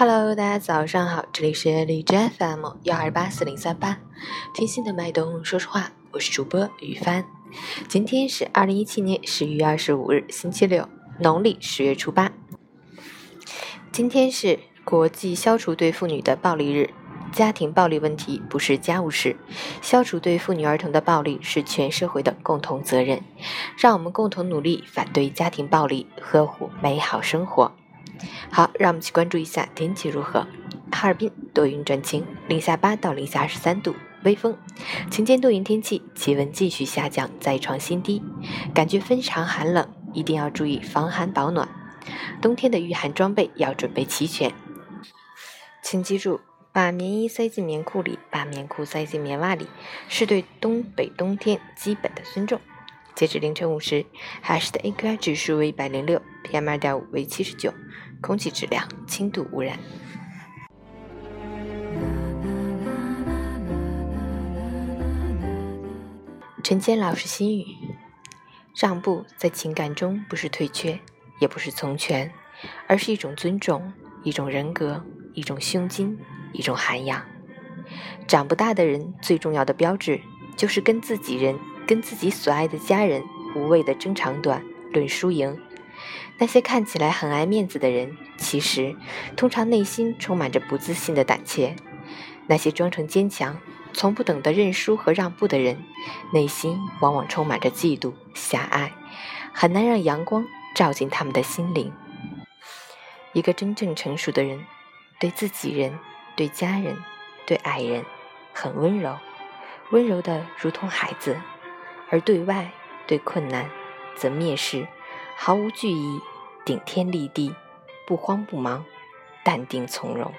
Hello，大家早上好，这里是荔枝 FM 幺二八四零三八，听心的脉动，说实话，我是主播雨帆。今天是二零一七年十一月二十五日，星期六，农历十月初八。今天是国际消除对妇女的暴力日。家庭暴力问题不是家务事，消除对妇女儿童的暴力是全社会的共同责任。让我们共同努力，反对家庭暴力，呵护美好生活。好，让我们去关注一下天气如何。哈尔滨多云转晴，零下八到零下二十三度，微风。晴间多云天气，气温继续下降，再创新低，感觉非常寒冷，一定要注意防寒保暖。冬天的御寒装备要准备齐全，请记住，把棉衣塞进棉裤里，把棉裤塞进棉袜里，是对东北冬天基本的尊重。截止凌晨五时，海市的 AQI 指数为一百零六，PM 二点五为七十九，空气质量轻度污染。陈坚老师心语：让步在情感中不是退却，也不是从权，而是一种尊重，一种人格，一种胸襟，一种涵养。长不大的人最重要的标志，就是跟自己人。跟自己所爱的家人无谓的争长短、论输赢。那些看起来很爱面子的人，其实通常内心充满着不自信的胆怯。那些装成坚强、从不懂得认输和让步的人，内心往往充满着嫉妒、狭隘，很难让阳光照进他们的心灵。一个真正成熟的人，对自己人、对家人、对爱人，很温柔，温柔的如同孩子。而对外对困难，则蔑视，毫无惧意，顶天立地，不慌不忙，淡定从容。